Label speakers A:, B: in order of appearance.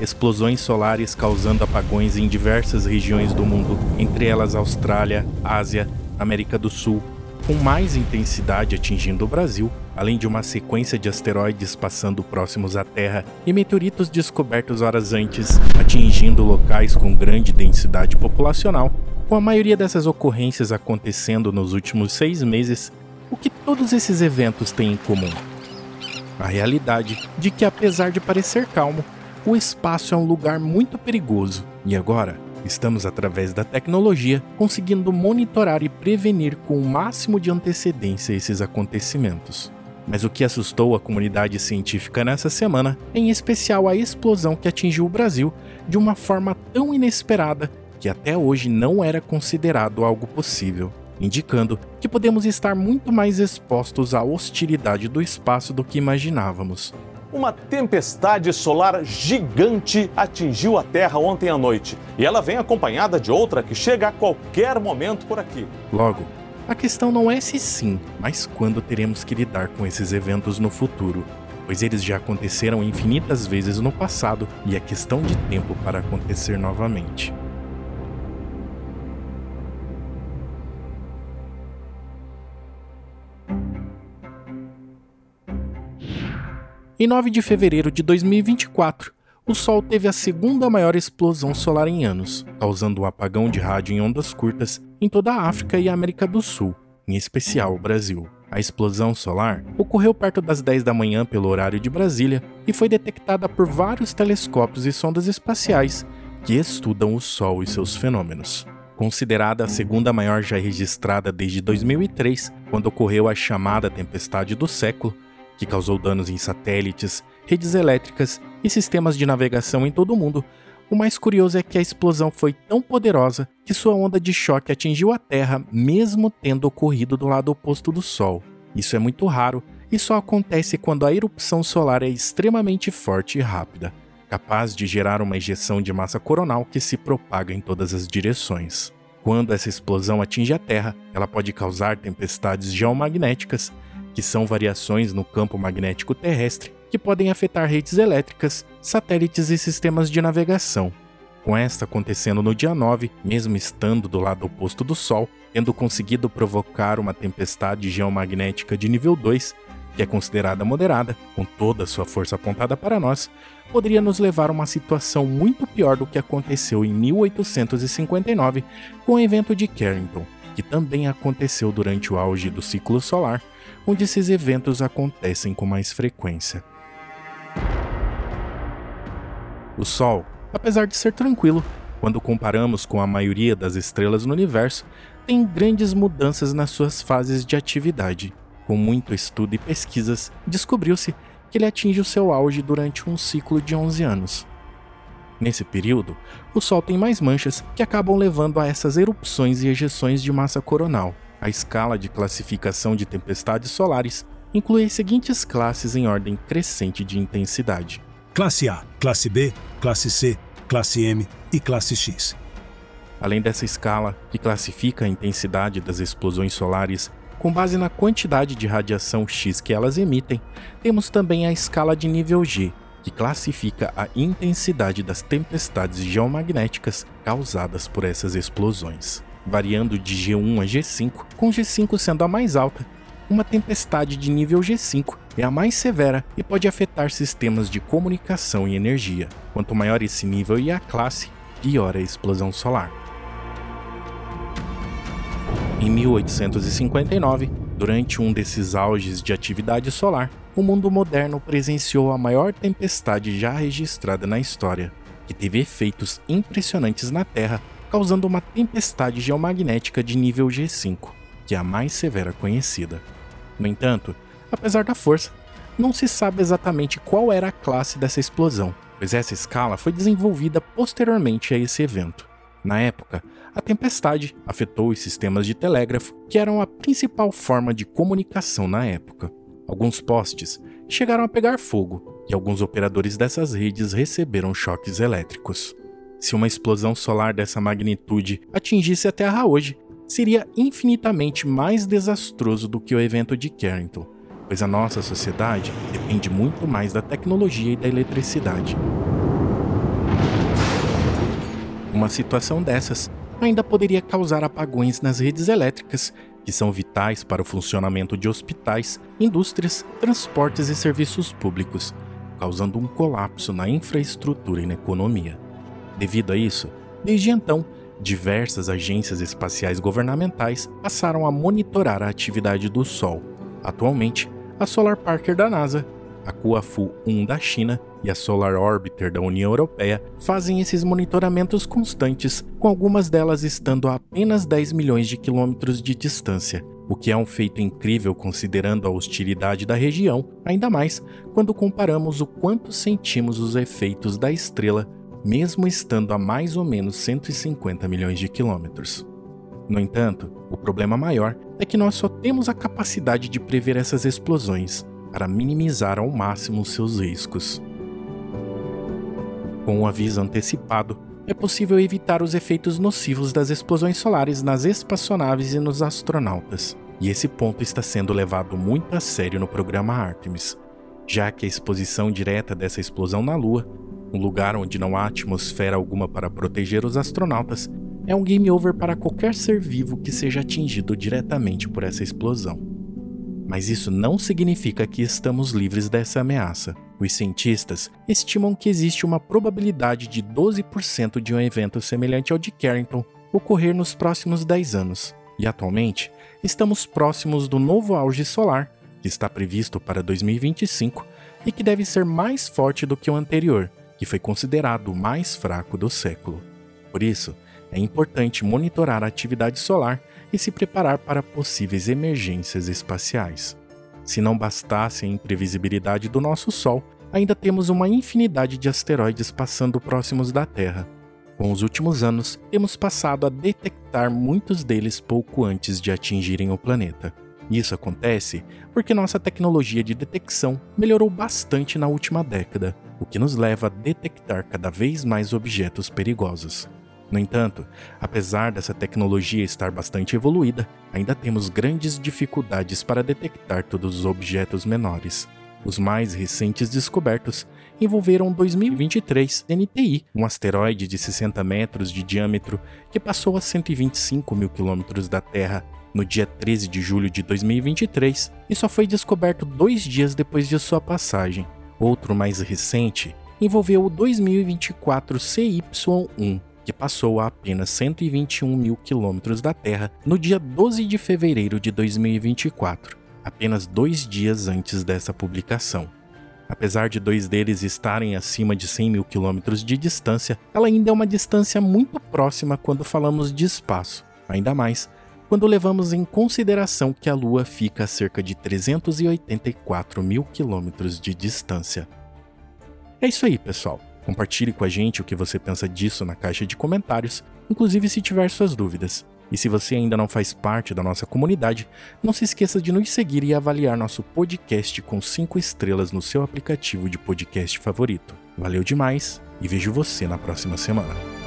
A: explosões solares causando apagões em diversas regiões do mundo, entre elas Austrália, Ásia, América do Sul, com mais intensidade atingindo o Brasil, além de uma sequência de asteroides passando próximos à Terra e meteoritos descobertos horas antes, atingindo locais com grande densidade populacional, com a maioria dessas ocorrências acontecendo nos últimos seis meses, o que todos esses eventos têm em comum? A realidade de que, apesar de parecer calmo, o espaço é um lugar muito perigoso e agora estamos, através da tecnologia, conseguindo monitorar e prevenir com o máximo de antecedência esses acontecimentos. Mas o que assustou a comunidade científica nessa semana, em especial a explosão que atingiu o Brasil de uma forma tão inesperada que até hoje não era considerado algo possível, indicando que podemos estar muito mais expostos à hostilidade do espaço do que imaginávamos.
B: Uma tempestade solar gigante atingiu a Terra ontem à noite e ela vem acompanhada de outra que chega a qualquer momento por aqui.
A: Logo, a questão não é se sim, mas quando teremos que lidar com esses eventos no futuro, pois eles já aconteceram infinitas vezes no passado e é questão de tempo para acontecer novamente. Em 9 de fevereiro de 2024, o Sol teve a segunda maior explosão solar em anos, causando um apagão de rádio em ondas curtas em toda a África e América do Sul, em especial o Brasil. A explosão solar ocorreu perto das 10 da manhã pelo horário de Brasília e foi detectada por vários telescópios e sondas espaciais que estudam o Sol e seus fenômenos. Considerada a segunda maior já registrada desde 2003, quando ocorreu a chamada tempestade do século, que causou danos em satélites, redes elétricas e sistemas de navegação em todo o mundo, o mais curioso é que a explosão foi tão poderosa que sua onda de choque atingiu a Terra, mesmo tendo ocorrido do lado oposto do Sol. Isso é muito raro e só acontece quando a erupção solar é extremamente forte e rápida, capaz de gerar uma ejeção de massa coronal que se propaga em todas as direções. Quando essa explosão atinge a Terra, ela pode causar tempestades geomagnéticas que são variações no campo magnético terrestre que podem afetar redes elétricas, satélites e sistemas de navegação. Com esta acontecendo no dia 9, mesmo estando do lado oposto do Sol, tendo conseguido provocar uma tempestade geomagnética de nível 2, que é considerada moderada, com toda a sua força apontada para nós, poderia nos levar a uma situação muito pior do que aconteceu em 1859 com o evento de Carrington, que também aconteceu durante o auge do ciclo solar onde esses eventos acontecem com mais frequência. O Sol, apesar de ser tranquilo, quando comparamos com a maioria das estrelas no universo, tem grandes mudanças nas suas fases de atividade. Com muito estudo e pesquisas, descobriu-se que ele atinge o seu auge durante um ciclo de 11 anos. Nesse período, o Sol tem mais manchas que acabam levando a essas erupções e ejeções de massa coronal. A escala de classificação de tempestades solares inclui as seguintes classes em ordem crescente de intensidade:
C: Classe A, Classe B, Classe C, Classe M e Classe X.
A: Além dessa escala, que classifica a intensidade das explosões solares com base na quantidade de radiação X que elas emitem, temos também a escala de nível G, que classifica a intensidade das tempestades geomagnéticas causadas por essas explosões variando de G1 a G5, com G5 sendo a mais alta. Uma tempestade de nível G5 é a mais severa e pode afetar sistemas de comunicação e energia. Quanto maior esse nível e a classe, pior a explosão solar. Em 1859, durante um desses auges de atividade solar, o mundo moderno presenciou a maior tempestade já registrada na história, que teve efeitos impressionantes na Terra causando uma tempestade geomagnética de nível G5, que é a mais severa conhecida. No entanto, apesar da força, não se sabe exatamente qual era a classe dessa explosão, pois essa escala foi desenvolvida posteriormente a esse evento. Na época, a tempestade afetou os sistemas de telégrafo, que eram a principal forma de comunicação na época. Alguns postes chegaram a pegar fogo e alguns operadores dessas redes receberam choques elétricos. Se uma explosão solar dessa magnitude atingisse a Terra hoje, seria infinitamente mais desastroso do que o evento de Carrington, pois a nossa sociedade depende muito mais da tecnologia e da eletricidade. uma situação dessas ainda poderia causar apagões nas redes elétricas, que são vitais para o funcionamento de hospitais, indústrias, transportes e serviços públicos, causando um colapso na infraestrutura e na economia. Devido a isso, desde então, diversas agências espaciais governamentais passaram a monitorar a atividade do Sol. Atualmente, a Solar Parker da NASA, a Kuafu-1 da China e a Solar Orbiter da União Europeia fazem esses monitoramentos constantes, com algumas delas estando a apenas 10 milhões de quilômetros de distância, o que é um feito incrível considerando a hostilidade da região, ainda mais quando comparamos o quanto sentimos os efeitos da estrela, mesmo estando a mais ou menos 150 milhões de quilômetros. No entanto, o problema maior é que nós só temos a capacidade de prever essas explosões para minimizar ao máximo seus riscos. Com o aviso antecipado, é possível evitar os efeitos nocivos das explosões solares nas espaçonaves e nos astronautas, e esse ponto está sendo levado muito a sério no programa Artemis, já que a exposição direta dessa explosão na Lua, um lugar onde não há atmosfera alguma para proteger os astronautas, é um game over para qualquer ser vivo que seja atingido diretamente por essa explosão. Mas isso não significa que estamos livres dessa ameaça. Os cientistas estimam que existe uma probabilidade de 12% de um evento semelhante ao de Carrington ocorrer nos próximos 10 anos. E atualmente, estamos próximos do novo auge solar, que está previsto para 2025 e que deve ser mais forte do que o anterior, que foi considerado o mais fraco do século. Por isso, é importante monitorar a atividade solar e se preparar para possíveis emergências espaciais. Se não bastasse a imprevisibilidade do nosso Sol, ainda temos uma infinidade de asteroides passando próximos da Terra. Com os últimos anos, temos passado a detectar muitos deles pouco antes de atingirem o planeta. Isso acontece porque nossa tecnologia de detecção melhorou bastante na última década, o que nos leva a detectar cada vez mais objetos perigosos. No entanto, apesar dessa tecnologia estar bastante evoluída, ainda temos grandes dificuldades para detectar todos os objetos menores. Os mais recentes descobertos envolveram 2023 NTI, um asteroide de 60 metros de diâmetro que passou a 125 mil quilômetros da Terra no dia 13 de julho de 2023 e só foi descoberto dois dias depois de sua passagem. Outro mais recente envolveu o 2024 CY1, que passou a apenas 121 mil quilômetros da Terra no dia 12 de fevereiro de 2024, apenas dois dias antes dessa publicação. Apesar de dois deles estarem acima de 100 mil quilômetros de distância, ela ainda é uma distância muito próxima quando falamos de espaço, ainda mais quando levamos em consideração que a Lua fica a cerca de 384 mil quilômetros de distância. É isso aí, pessoal. Compartilhe com a gente o que você pensa disso na caixa de comentários, inclusive se tiver suas dúvidas. E se você ainda não faz parte da nossa comunidade, não se esqueça de nos seguir e avaliar nosso podcast com 5 estrelas no seu aplicativo de podcast favorito. Valeu demais e vejo você na próxima semana.